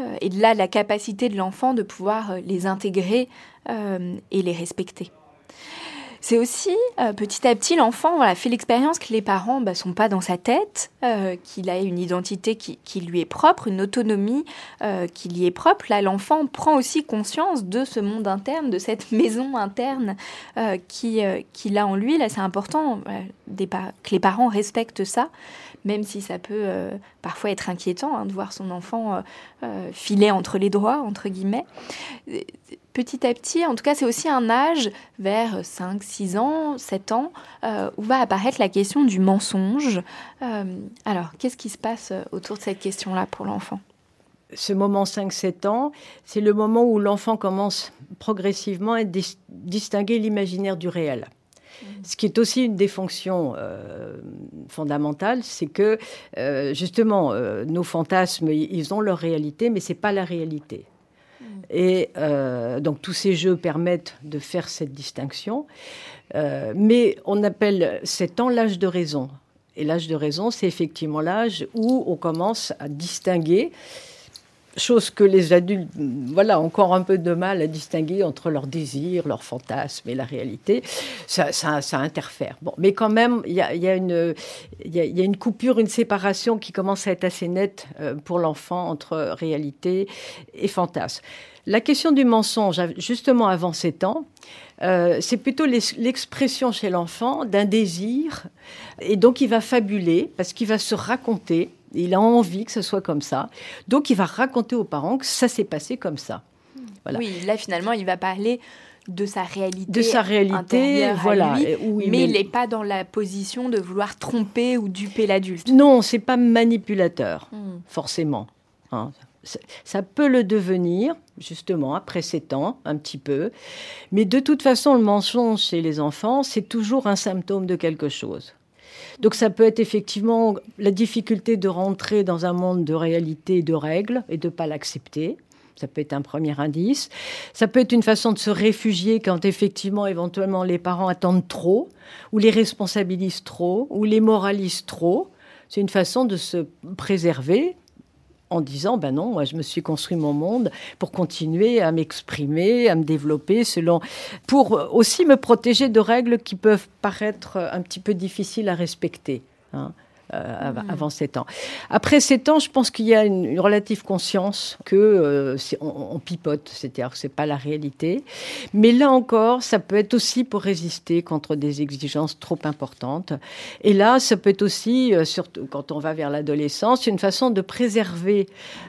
euh, et là la capacité de l'enfant de pouvoir les intégrer et les respecter. C'est aussi petit à petit l'enfant fait l'expérience que les parents ne bah, sont pas dans sa tête, qu'il a une identité qui, lui est propre, une autonomie qui lui est propre. Là, l'enfant prend aussi conscience de ce monde interne, de cette (laughs) maison interne qui qu'il a en lui. Là, c'est important que les parents respectent ça même si ça peut euh, parfois être inquiétant hein, de voir son enfant euh, euh, filer entre les doigts, entre guillemets. Petit à petit, en tout cas, c'est aussi un âge vers 5, 6 ans, 7 ans, où va apparaître la question du mensonge. alors, qu'est-ce qui se passe autour de cette question-là pour l'enfant? Ce moment 5-7 ans, c'est le moment où l'enfant commence progressivement à distinguer l'imaginaire du réel. Ce qui est aussi une des fonctions euh, fondamentales, c'est que euh, justement, euh, nos fantasmes, ils ont leur réalité, mais ce n'est pas la réalité. Et donc tous ces jeux permettent de faire cette distinction. mais on appelle cet temps l'âge de raison. Et l'âge de raison, c'est effectivement l'âge où on commence à distinguer chose que les adultes, voilà, encore un peu de mal à distinguer entre leurs désirs, leurs fantasmes et la réalité. Ça, ça, interfère. Bon, mais quand même, il y a, une coupure, une séparation qui commence à être assez nette euh, pour l'enfant entre réalité et fantasme. La question du mensonge, justement avant 7 ans, euh, c'est plutôt l'expression chez l'enfant d'un désir, et donc il va fabuler parce qu'il va se raconter il a envie que ce soit comme ça. Donc il va raconter aux parents que ça s'est passé comme ça. Oui, là finalement, il va parler de sa réalité. De sa réalité, voilà. mais il n'est pas dans la position de vouloir tromper ou duper l'adulte. Non, c'est pas manipulateur, hmm. forcément. Hein. Ça peut le devenir, justement, après 7 ans, un petit peu. Mais de toute façon, le mensonge chez les enfants, c'est toujours un symptôme de quelque chose. Donc ça peut être effectivement la difficulté de rentrer dans un monde de réalité et de règles et de ne pas l'accepter. Ça peut être un premier indice. Ça peut être une façon de se réfugier quand effectivement, éventuellement, les parents attendent trop, ou les responsabilisent trop, ou les moralisent trop. C'est une façon de se préserver en disant ben non, moi je me suis construit mon monde pour continuer à m'exprimer, à me développer selon pour aussi me protéger de règles qui peuvent paraître un petit peu difficiles à respecter. Hein. Euh, mmh. avant 7 ans. Après 7 ans, je pense qu'il y a une, relative conscience que euh, on, pipote, c'est-à-dire que c'est pas la réalité. Mais là encore, ça peut être aussi pour résister contre des exigences trop importantes. Et là, ça peut être aussi, euh, surtout quand on va vers l'adolescence, une façon de préserver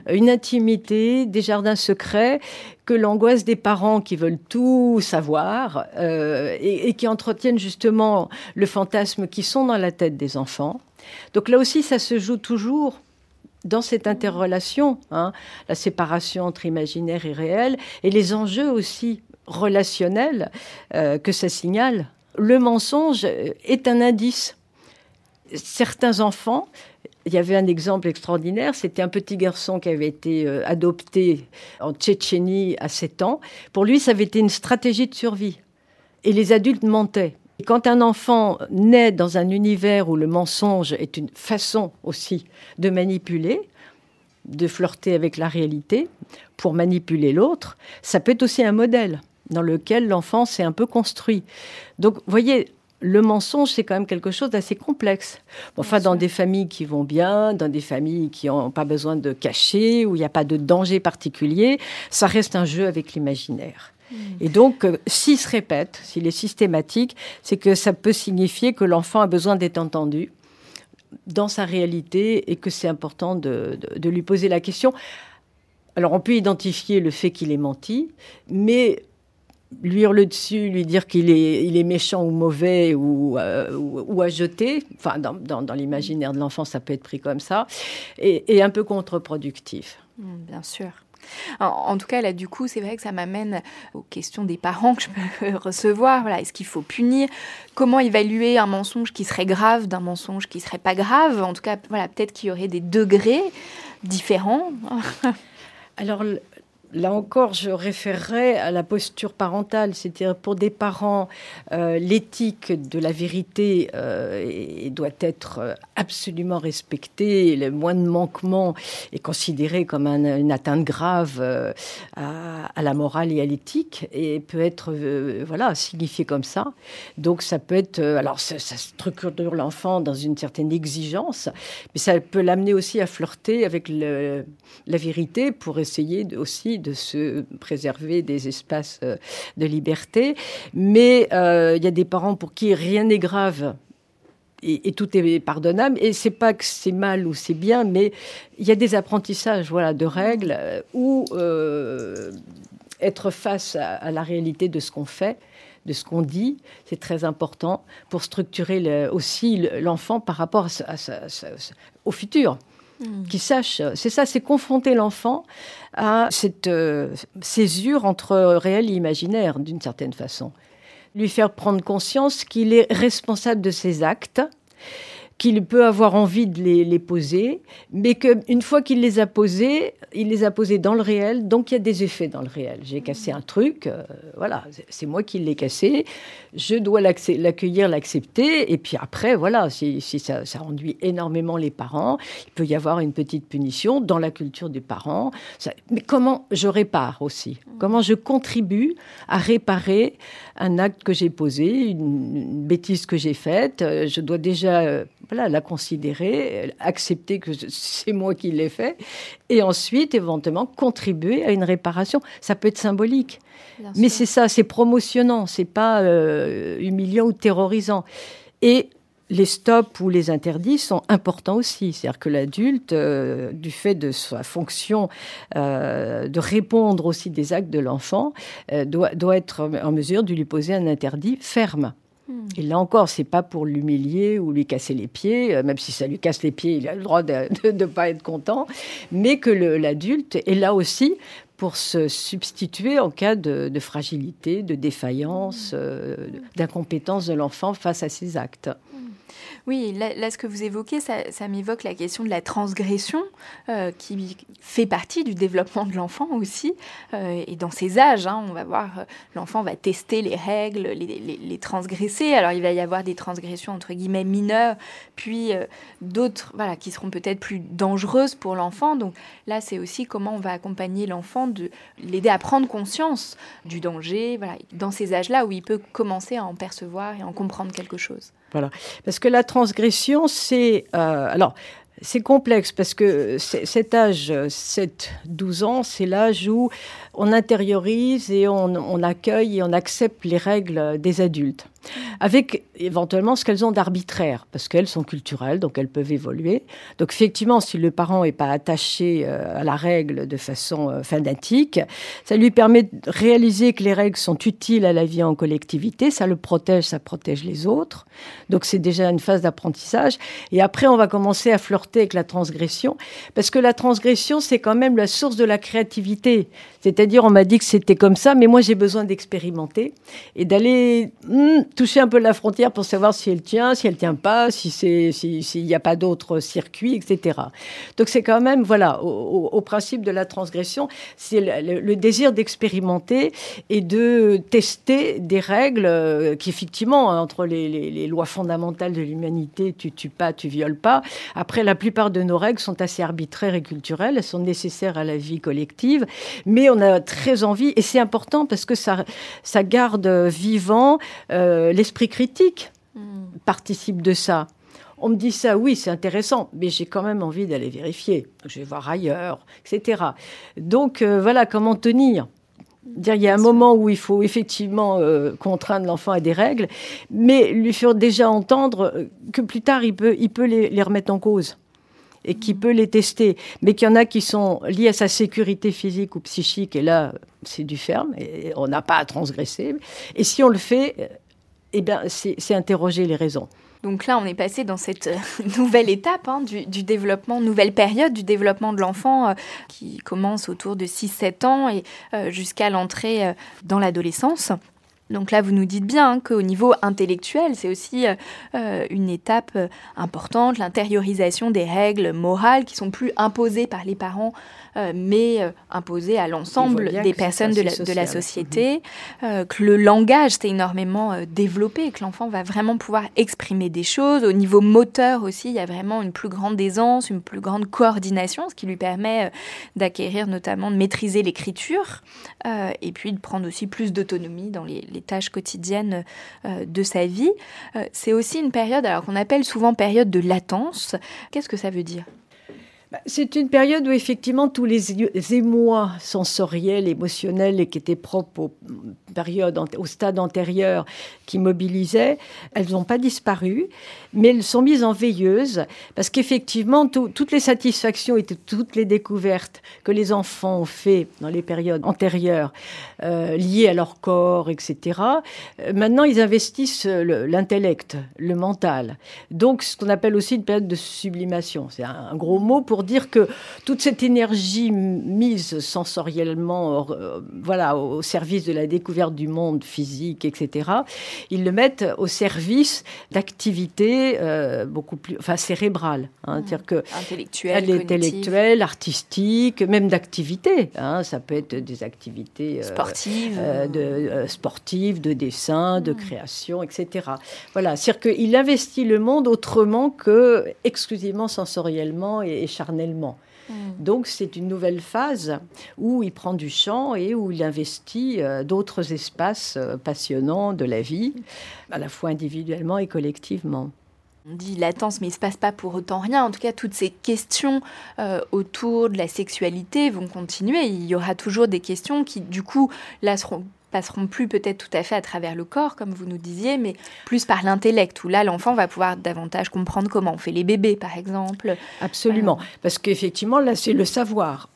une intimité, des jardins secrets que l'angoisse des parents qui veulent tout savoir euh, et, qui entretiennent justement le fantasme qui sont dans la tête des enfants. Donc là aussi, ça se joue toujours dans cette interrelation, hein, la séparation entre imaginaire et réel, et les enjeux aussi relationnels euh, que ça signale. Le mensonge est un indice. Certains enfants il y avait un exemple extraordinaire, c'était un petit garçon qui avait été euh, adopté en Tchétchénie à 7 ans. Pour lui, ça avait été une stratégie de survie. Et les adultes mentaient. Et quand un enfant naît dans un univers où le mensonge est une façon aussi de manipuler, de flirter avec la réalité pour manipuler l'autre, ça peut être aussi un modèle dans lequel l'enfant s'est un peu construit. Donc, vous voyez, le mensonge, c'est quand même quelque chose d'assez complexe. Enfin, dans des familles qui vont bien, dans des familles qui n'ont pas besoin de cacher, où il n'y a pas de danger particulier, ça reste un jeu avec l'imaginaire. Et donc, euh, s'il se répète, s'il est systématique, c'est que ça peut signifier que l'enfant a besoin d'être entendu dans sa réalité et que c'est important de, de lui poser la question. Alors, on peut identifier le fait qu'il ait menti, mais lui hurler dessus, lui dire qu'il est, il est méchant ou mauvais ou, euh, ou, à jeter, enfin dans, dans, l'imaginaire de l'enfant ça peut être pris comme ça, et, un peu contre-productif. Mmh, bien sûr. En, tout cas, là, du coup, c'est vrai que ça m'amène aux questions des parents que je peux (laughs) recevoir. Voilà, est-ce qu'il faut punir? Comment évaluer un mensonge qui serait grave d'un mensonge qui serait pas grave? En tout cas, voilà, peut-être qu'il y aurait des degrés différents. (laughs) Alors, là encore, je référerais à la posture parentale, c'est-à-dire pour des parents, euh, l'éthique de la vérité euh, doit être euh, absolument respectée. Le moindre manquement est considéré comme une atteinte grave à, la morale et à l'éthique et peut être voilà signifié comme ça. Donc ça peut être alors ça, structure l'enfant dans une certaine exigence, mais ça peut l'amener aussi à flirter avec la vérité pour essayer aussi de se préserver des espaces euh, de liberté. Mais euh, il y a des parents pour qui rien n'est grave et, tout est pardonnable. Et c'est pas que c'est mal ou c'est bien, mais il y a des apprentissages, voilà, de règles euh, ou être face à, la réalité de ce qu'on fait, de ce qu'on dit, c'est très important pour structurer aussi l'enfant par rapport au futur. Hmm. qui sache. C'est ça, c'est confronter l'enfant à cette euh, césure entre réel et imaginaire, d'une certaine façon. Lui faire prendre conscience qu'il est responsable de ses actes qu'il peut avoir envie de les, poser, mais qu'une fois qu'il les a posés, il les a posés dans le réel, donc il y a des effets dans le réel. J'ai cassé un truc, euh, voilà, c'est moi qui l'ai cassé, je dois l'accueillir, l'accepter, et puis après, voilà, si, ça, ça, enduit énormément les parents, il peut y avoir une petite punition dans la culture des parents. mais comment je répare aussi? Comment je contribue à réparer un acte que j'ai posé, une, bêtise que j'ai faite euh, Je dois déjà euh, la considérer, accepter que c'est moi qui l'ai fait, et ensuite éventuellement contribuer à une réparation. Ça peut être symbolique, mais c'est ça, c'est promotionnant, c'est pas euh, humiliant ou terrorisant. Et les stops ou les interdits sont importants aussi. C'est-à-dire que l'adulte, euh, du fait de sa fonction euh, de répondre aussi des actes de l'enfant, doit, doit, être en mesure de lui poser un interdit ferme. Hmm. Et là encore, c'est pas pour l'humilier ou lui casser les pieds, euh, même si ça lui casse les pieds, il a le droit de (laughs) ne pas être content, mais que l'adulte est là aussi pour se substituer en cas de, fragilité, de défaillance, euh, d'incompétence de l'enfant face à ses actes. Oui, là, ce que vous évoquez, ça, m'évoque la question de la transgression euh, qui fait partie du développement de l'enfant aussi. Euh, et dans ces âges, hein, on va voir, euh, l'enfant va tester les règles, les, transgresser. Alors il va y avoir des transgressions entre guillemets mineures, puis d'autres voilà, qui seront peut-être plus dangereuses pour l'enfant. Donc là, c'est aussi comment on va accompagner l'enfant, de l'aider à prendre conscience du danger, voilà, dans ces âges-là où il peut commencer à en percevoir et en comprendre quelque chose. Parce que la transgression, c'est. Euh, alors, c'est complexe parce que cet âge, 7-12 ans, c'est l'âge où on intériorise et on, accueille et on accepte les règles des adultes avec éventuellement ce qu'elles ont d'arbitraire, parce qu'elles sont culturelles, donc elles peuvent évoluer. Donc effectivement, si le parent n'est pas attaché euh, à la règle de façon euh, fanatique, ça lui permet de réaliser que les règles sont utiles à la vie en collectivité, ça le protège, ça protège les autres. Donc c'est déjà une phase d'apprentissage. Et après, on va commencer à flirter avec la transgression, parce que la transgression, c'est quand même la source de la créativité. C'est-à-dire, on m'a dit que c'était comme ça, mais moi j'ai besoin d'expérimenter et d'aller hmm, toucher un peu la frontière pour savoir si elle tient, si elle tient pas, si c'est, s'il n'y a pas d'autres circuits, etc. Donc c'est quand même, voilà, au, principe de la transgression, c'est le, désir d'expérimenter et de tester des règles euh, qui, effectivement, entre les, lois fondamentales de l'humanité, tu tues pas, tu violes pas. Après, la plupart de nos règles sont assez arbitraires et culturelles, elles sont nécessaires à la vie collective, mais on a très envie, et c'est important parce que ça, ça garde vivant. Euh, euh, l'esprit critique participe de ça. On me dit ça, oui, c'est intéressant, mais j'ai quand même envie d'aller vérifier. Je vais voir ailleurs, etc. Donc euh, voilà comment tenir. Dire, il y a un moment où il faut effectivement euh, contraindre l'enfant à des règles, mais lui faire déjà entendre que plus tard il peut, il peut les, remettre en cause et qu'il peut les tester, mais qu'il y en a qui sont liés à sa sécurité physique ou psychique, et là, c'est du ferme, et on n'a pas à transgresser. Et si on le fait, eh bien, c'est interroger les raisons. Donc là, on est passé dans cette euh, (laughs) nouvelle étape hein, du, développement, nouvelle période du développement de l'enfant euh, qui commence autour de 6-7 ans et euh, jusqu'à l'entrée dans l'adolescence. Donc là, vous nous dites bien qu'au niveau intellectuel, c'est aussi une étape importante, l'intériorisation des règles morales qui sont plus imposées par les parents mais euh, imposé à l'ensemble des personnes de la, société, euh, que le langage s'est énormément développé, que l'enfant va vraiment pouvoir exprimer des choses. Au niveau moteur aussi, il y a vraiment une plus grande aisance, une plus grande coordination, ce qui lui permet d'acquérir notamment, de maîtriser l'écriture, et puis de prendre aussi plus d'autonomie dans les, les, tâches quotidiennes de sa vie. C'est aussi une période, alors qu'on appelle souvent période de latence. Qu'est-ce que ça veut dire? C'est une période où effectivement tous les émois sensoriels, émotionnels et qui étaient propres aux périodes, au stade antérieur qui mobilisaient, elles n'ont pas disparu, mais elles sont mises en veilleuse parce qu'effectivement toutes les satisfactions et toutes les découvertes que les enfants ont fait dans les périodes antérieures euh, liées à leur corps, etc. Euh, maintenant ils investissent l'intellect, le, mental. Donc ce qu'on appelle aussi une période de sublimation. C'est un gros mot pour dire que toute cette énergie mise sensoriellement euh, voilà, au service de la découverte du monde physique, etc., ils le mettent au service d'activités euh, beaucoup plus enfin, cérébrales. Hein, dire que intellectuelles, intellectuelle, artistiques, même d'activités. Hein, ça peut être des activités euh, sportives, de, sportives, de dessin, de création, etc. Voilà, c'est-à-dire qu'il investit le monde autrement que exclusivement sensoriellement et, et Hmm. Donc c'est une nouvelle phase où il prend du champ et où il investit euh, d'autres espaces euh, passionnants de la vie, à la fois individuellement et collectivement. On dit latence, mais il ne se passe pas pour autant rien. En tout cas, toutes ces questions euh, autour de la sexualité vont continuer. Il y aura toujours des questions qui, du coup, là, seront passeront plus peut-être tout à fait à travers le corps, comme vous nous disiez, mais plus par l'intellect, où là, l'enfant va pouvoir davantage comprendre comment on fait les bébés, par exemple. Absolument, parce qu'effectivement, là, c'est le savoir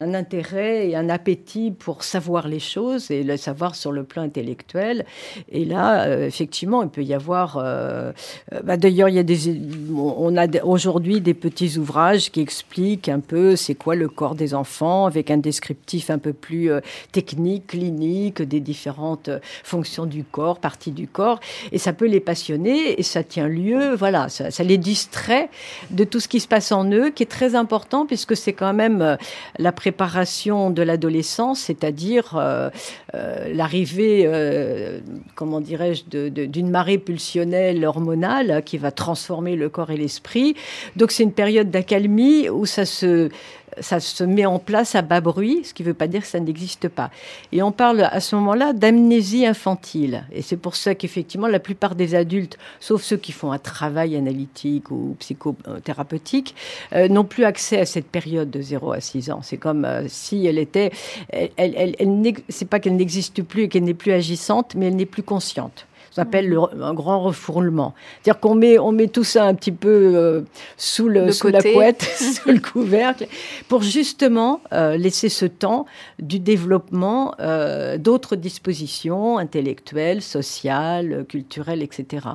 un intérêt et un appétit pour savoir les choses et le savoir sur le plan intellectuel. Et là, euh, effectivement, il peut y avoir. Euh, euh, bah, d'ailleurs, il y a des, on a aujourd'hui des petits ouvrages qui expliquent un peu c'est quoi le corps des enfants avec un descriptif un peu plus technique, clinique des différentes fonctions du corps, parties du corps. Et ça peut les passionner et ça tient lieu. Voilà, ça, les distrait de tout ce qui se passe en eux, qui est très important puisque c'est quand même la préparation préparation de l'adolescence, c'est-à-dire euh, euh, l'arrivée, euh, comment dirais-je, d'une marée pulsionnelle hormonale qui va transformer le corps et l'esprit. Donc c'est une période d'accalmie où ça se ça se met en place à bas bruit, ce qui ne veut pas dire que ça n'existe pas. Et on parle à ce moment-là d'amnésie infantile. Et c'est pour ça qu'effectivement, la plupart des adultes, sauf ceux qui font un travail analytique ou psychothérapeutique, euh, n'ont plus accès à cette période de 0 à 6 ans. C'est comme euh, si elle était... Elle, elle, elle, c'est pas qu'elle n'existe plus et qu'elle n'est plus agissante, mais elle n'est plus consciente. Ça s'appelle un grand refourlement. C'est-à-dire qu'on met, on met tout ça un petit peu euh, sous, le, sous la couette, (laughs) (laughs) sous le couvercle, pour justement euh, laisser ce temps du développement euh, d'autres dispositions intellectuelles, sociales, culturelles, etc.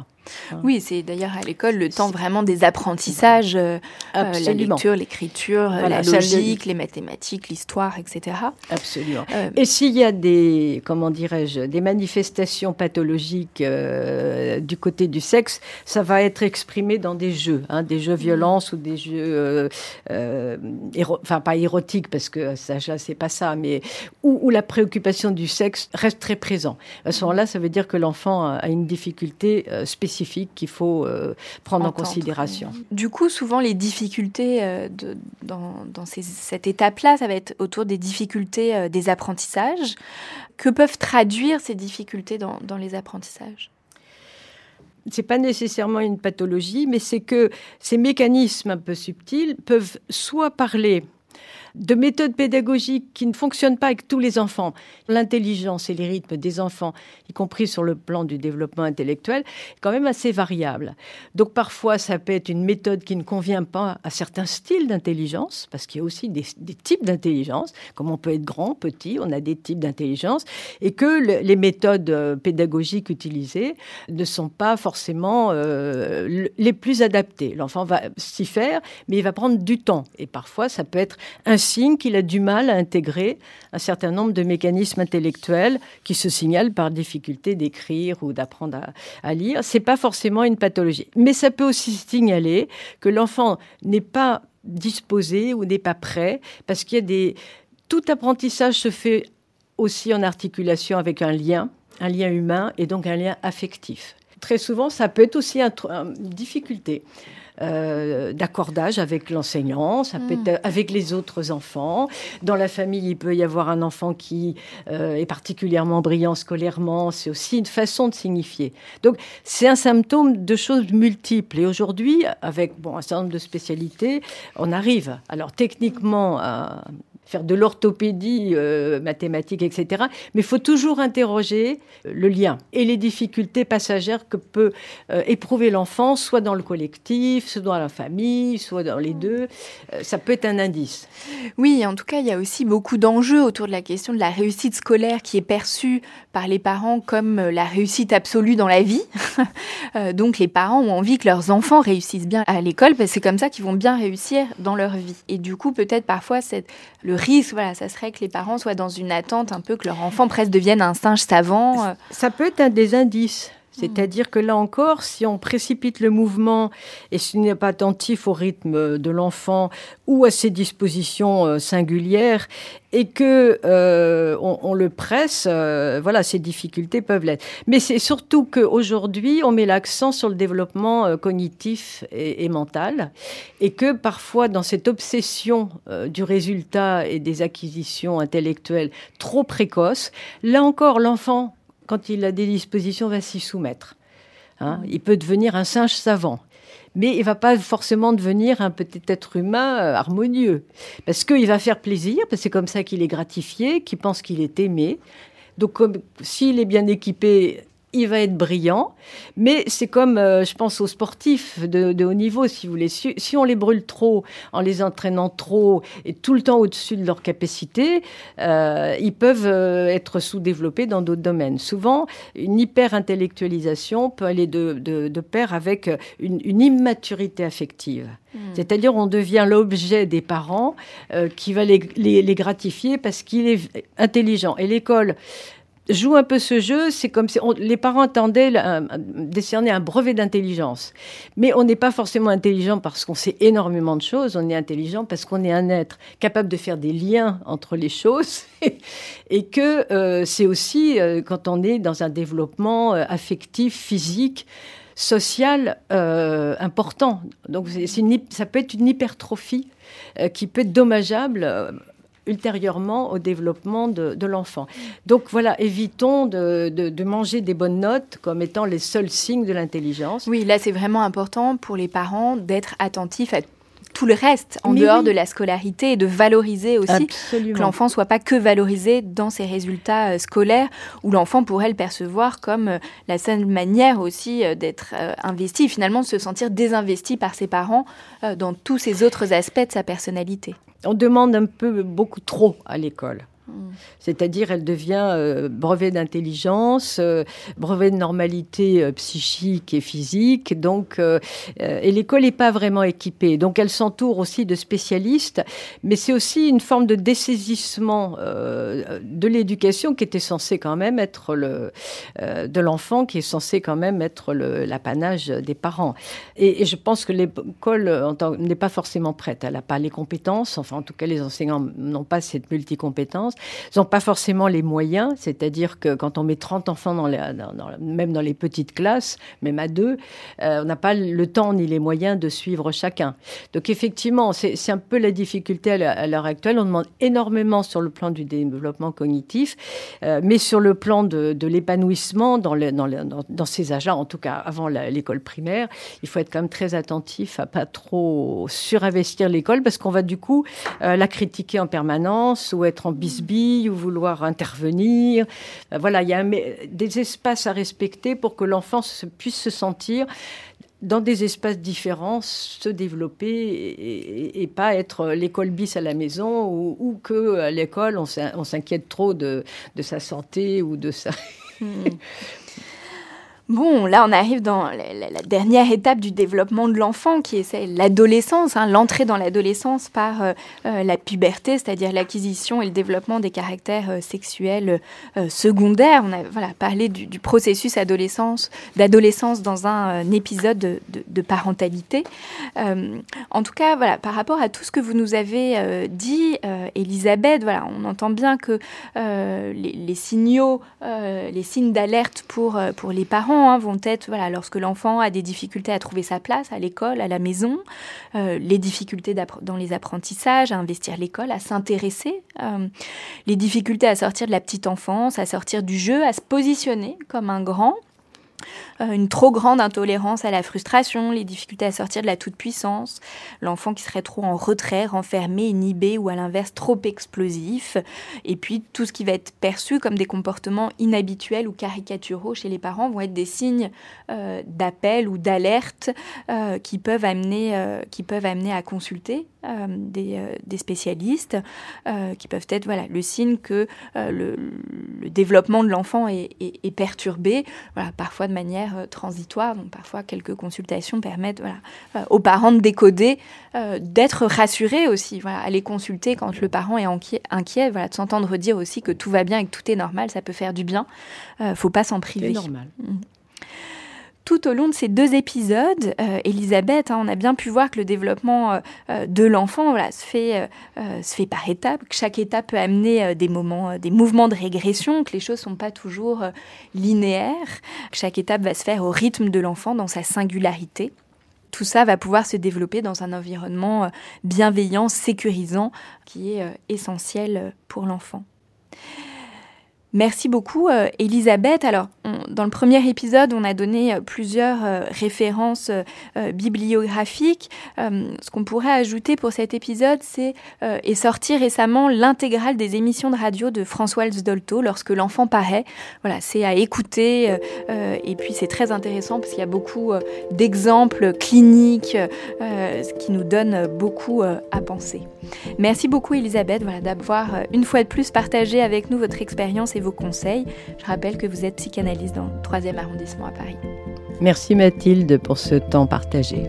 Oui, c'est d'ailleurs à l'école le temps vraiment des apprentissages, euh, euh, la lecture, l'écriture, euh, la logique, les mathématiques, l'histoire, etc. Absolument. Et s'il y a des, comment dirais-je, des manifestations pathologiques du côté du sexe, ça va être exprimé dans des jeux, hein, des jeux violence ou des jeux, enfin pas érotiques parce que ça, c'est pas ça, mais où, où, la préoccupation du sexe reste très présent. À ce moment-là, ça veut dire que l'enfant a une difficulté spécifique qu'il faut euh, prendre en considération. Du coup, souvent les difficultés euh, de, dans, cette étape-là, ça va être autour des difficultés euh, des apprentissages. Que peuvent traduire ces difficultés dans, dans les apprentissages? C'est pas nécessairement une pathologie, mais c'est que ces mécanismes un peu subtils peuvent soit parler de méthodes pédagogiques qui ne fonctionnent pas avec tous les enfants. L'intelligence et les rythmes des enfants, y compris sur le plan du développement intellectuel, est quand même assez variable. Donc parfois, ça peut être une méthode qui ne convient pas à certains styles d'intelligence, parce qu'il y a aussi des, types d'intelligence, comme on peut être grand, petit, on a des types d'intelligence, et que les méthodes euh, pédagogiques utilisées ne sont pas forcément euh, les plus adaptées. L'enfant va s'y faire, mais il va prendre du temps. Et parfois, ça peut être un signe qu'il a du mal à intégrer un certain nombre de mécanismes intellectuels qui se signalent par difficulté d'écrire ou d'apprendre à, à, lire. C'est pas forcément une pathologie, mais ça peut aussi signaler que l'enfant n'est pas disposé ou n'est pas prêt parce qu'il y a des tout apprentissage se fait aussi en articulation avec un lien, un lien humain et donc un lien affectif. Très souvent, ça peut être aussi une difficulté. Euh, d'accordage avec l'enseignant, ça peut être hmm. avec les autres enfants. Dans la famille, il peut y avoir un enfant qui euh, est particulièrement brillant scolairement. C'est aussi une façon de signifier. Donc, c'est un symptôme de choses multiples. Et aujourd'hui, avec bon, un certain nombre de spécialités, on arrive, alors techniquement, à faire de l'orthopédie euh, mathématique, etc. Mais il faut toujours interroger le lien et les difficultés passagères que peut euh, éprouver l'enfant, soit dans le collectif, soit dans la famille, soit dans les deux. Euh, ça peut être un indice. Oui, en tout cas, il y a aussi beaucoup d'enjeux autour de la question de la réussite scolaire qui est perçue par les parents comme la réussite absolue dans la vie. (laughs) Donc les parents ont envie que leurs enfants réussissent bien à l'école, parce que c'est comme ça qu'ils vont bien réussir dans leur vie. Et du coup, peut-être parfois, cette, le risque, voilà, ça serait que les parents soient dans une attente un peu que leur enfant presque devienne un singe savant. Euh. Ça peut être un des indices. C'est-à-dire que là encore, si on précipite le mouvement et si on n'est pas attentif au rythme de l'enfant ou à ses dispositions euh, singulières et que euh, on, le presse, euh, voilà, ces difficultés peuvent l'être. Mais c'est surtout qu'aujourd'hui, on met l'accent sur le développement cognitif et, et, mental et que parfois, dans cette obsession du résultat et des acquisitions intellectuelles trop précoces, là encore, l'enfant quand il a des dispositions, va s'y soumettre. Hein. Il peut devenir un singe savant. Mais il va pas forcément devenir un petit être humain euh, harmonieux. Parce qu'il va faire plaisir, parce que c'est comme ça qu'il est gratifié, qu'il pense qu'il est aimé. Donc, s'il est bien équipé, il va être brillant. Mais c'est comme, euh, je pense, aux sportifs de, haut niveau, si vous voulez. Si, on les brûle trop, en les entraînant trop et tout le temps au-dessus de leur capacité, euh, ils peuvent euh, être sous-développés dans d'autres domaines. Souvent, une hyper-intellectualisation peut aller de, pair avec une, immaturité affective. Hmm. C'est-à-dire, on devient l'objet des parents qui va les, les gratifier parce qu'il est intelligent. Et l'école joue un peu ce jeu, c'est comme si les parents attendaient décerner un brevet d'intelligence. Mais on n'est pas forcément intelligent parce qu'on sait énormément de choses, on est intelligent parce qu'on est un être capable de faire des liens entre les choses (laughs) et que euh, c'est aussi euh, quand on est dans un développement euh, affectif, physique, social important. Donc ça peut être une hypertrophie qui peut être dommageable ultérieurement au développement de, l'enfant. Donc voilà, évitons de, manger des bonnes notes comme étant les seuls signes de l'intelligence. Oui, là c'est vraiment important pour les parents d'être attentifs à tout le reste en dehors de la scolarité et de valoriser aussi que l'enfant soit pas que valorisé dans ses résultats euh, scolaires où l'enfant pourrait le percevoir comme euh, la seule manière aussi euh, d'être investi, finalement de se sentir désinvesti par ses parents dans tous ces autres aspects de sa personnalité. On demande un peu beaucoup trop à l'école. C'est-à-dire, elle devient euh, brevet d'intelligence, euh, brevet de normalité euh, psychique et physique. Donc, et l'école n'est pas vraiment équipée. Donc, elle s'entoure aussi de spécialistes, mais c'est aussi une forme de dessaisissement de l'éducation qui était censée quand même être le de l'enfant, qui est censé quand même être l'apanage des parents. Et, et, je pense que l'école n'est pas forcément prête. Elle n'a pas les compétences. Enfin, en tout cas, les enseignants n'ont pas cette multicompétence. Ils n'ont pas forcément les moyens, c'est-à-dire que quand on met 30 enfants, même dans les petites classes, même à deux, euh, on n'a pas le temps ni les moyens de suivre chacun. Donc effectivement, c'est un peu la difficulté à l'heure actuelle. On demande énormément sur le plan du développement cognitif, euh, mais sur le plan de, l'épanouissement dans, ces âges-là, en tout cas avant l'école primaire, il faut être quand même très attentif à pas trop surinvestir l'école parce qu'on va du coup euh, la critiquer en permanence ou être en ou vouloir intervenir. Euh, voilà, il y a des espaces à respecter pour que l'enfant puisse se sentir dans des espaces différents, se développer et, pas être l'école bis à la maison ou, ou que à l'école on s'inquiète trop de, sa santé ou de sa... Hmm. Bon, là, on arrive dans la, dernière étape du développement de l'enfant, qui est l'adolescence, hein, l'entrée dans l'adolescence par euh, euh, la puberté, c'est-à-dire l'acquisition et le développement des caractères euh, sexuels secondaires. On a parlé du, processus adolescence, d'adolescence dans un, épisode de, parentalité. en tout cas, voilà, par rapport à tout ce que vous nous avez dit, Elisabeth, on entend bien que les, signaux, les signes d'alerte pour les parents, Hein, vont être, voilà, lorsque l'enfant a des difficultés à trouver sa place à l'école, à la maison, euh, les difficultés dans les apprentissages, à investir l'école, à s'intéresser, euh, les difficultés à sortir de la petite enfance, à sortir du jeu, à se positionner comme un grand, une trop grande intolérance à la frustration, les difficultés à sortir de la toute-puissance, l'enfant qui serait trop en retrait, renfermé, inhibé ou à l'inverse trop explosif, et puis tout ce qui va être perçu comme des comportements inhabituels ou caricaturaux chez les parents vont être des signes euh, d'appel ou d'alerte euh, qui, peuvent amener, qui peuvent amener à consulter des, spécialistes, qui peuvent être voilà, le signe que le, développement de l'enfant est, est, perturbé, voilà, parfois de manière euh, transitoire. Donc parfois, quelques consultations permettent voilà, euh, aux parents de décoder, euh, d'être rassurés aussi, voilà, aller consulter quand le parent est inquiet, inquiet voilà, de s'entendre dire aussi que tout va bien et que tout est normal, ça peut faire du bien. ne faut pas s'en priver. C'est normal. Mmh tout au long de ces deux épisodes, euh, Elisabeth, hein, on a bien pu voir que le développement euh, euh, de l'enfant voilà, se, fait, se fait par étapes, que chaque étape peut amener des, moments, des mouvements de régression, que les choses ne sont pas toujours linéaires, que chaque étape va se faire au rythme de l'enfant, dans sa singularité. Tout ça va pouvoir se développer dans un environnement bienveillant, sécurisant, qui est essentiel pour l'enfant. Merci beaucoup, euh, Elisabeth. Alors, dans le premier épisode, on a donné euh, plusieurs euh, références bibliographiques. ce qu'on pourrait ajouter pour cet épisode, c'est est sorti récemment l'intégrale des émissions de radio de François Dolto lorsque l'enfant paraît. Voilà, c'est à écouter et puis c'est très intéressant parce qu'il y a beaucoup d'exemples cliniques, ce qui nous donne beaucoup à penser. Merci beaucoup, Elisabeth, d'avoir une fois de plus partagé avec nous votre expérience et vos conseils. Je rappelle que vous êtes psychanalyste dans le 3e arrondissement à Paris. Merci Mathilde pour ce temps partagé.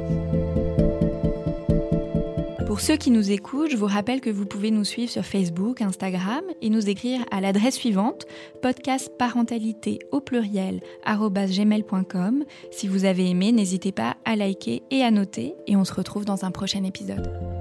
Pour ceux qui nous écoutent, je vous rappelle que vous pouvez nous suivre sur Facebook, Instagram et nous écrire à l'adresse suivante podcastparentalité au pluriel gmail.com. Si vous avez aimé, n'hésitez pas à liker et à noter et on se retrouve dans un prochain épisode.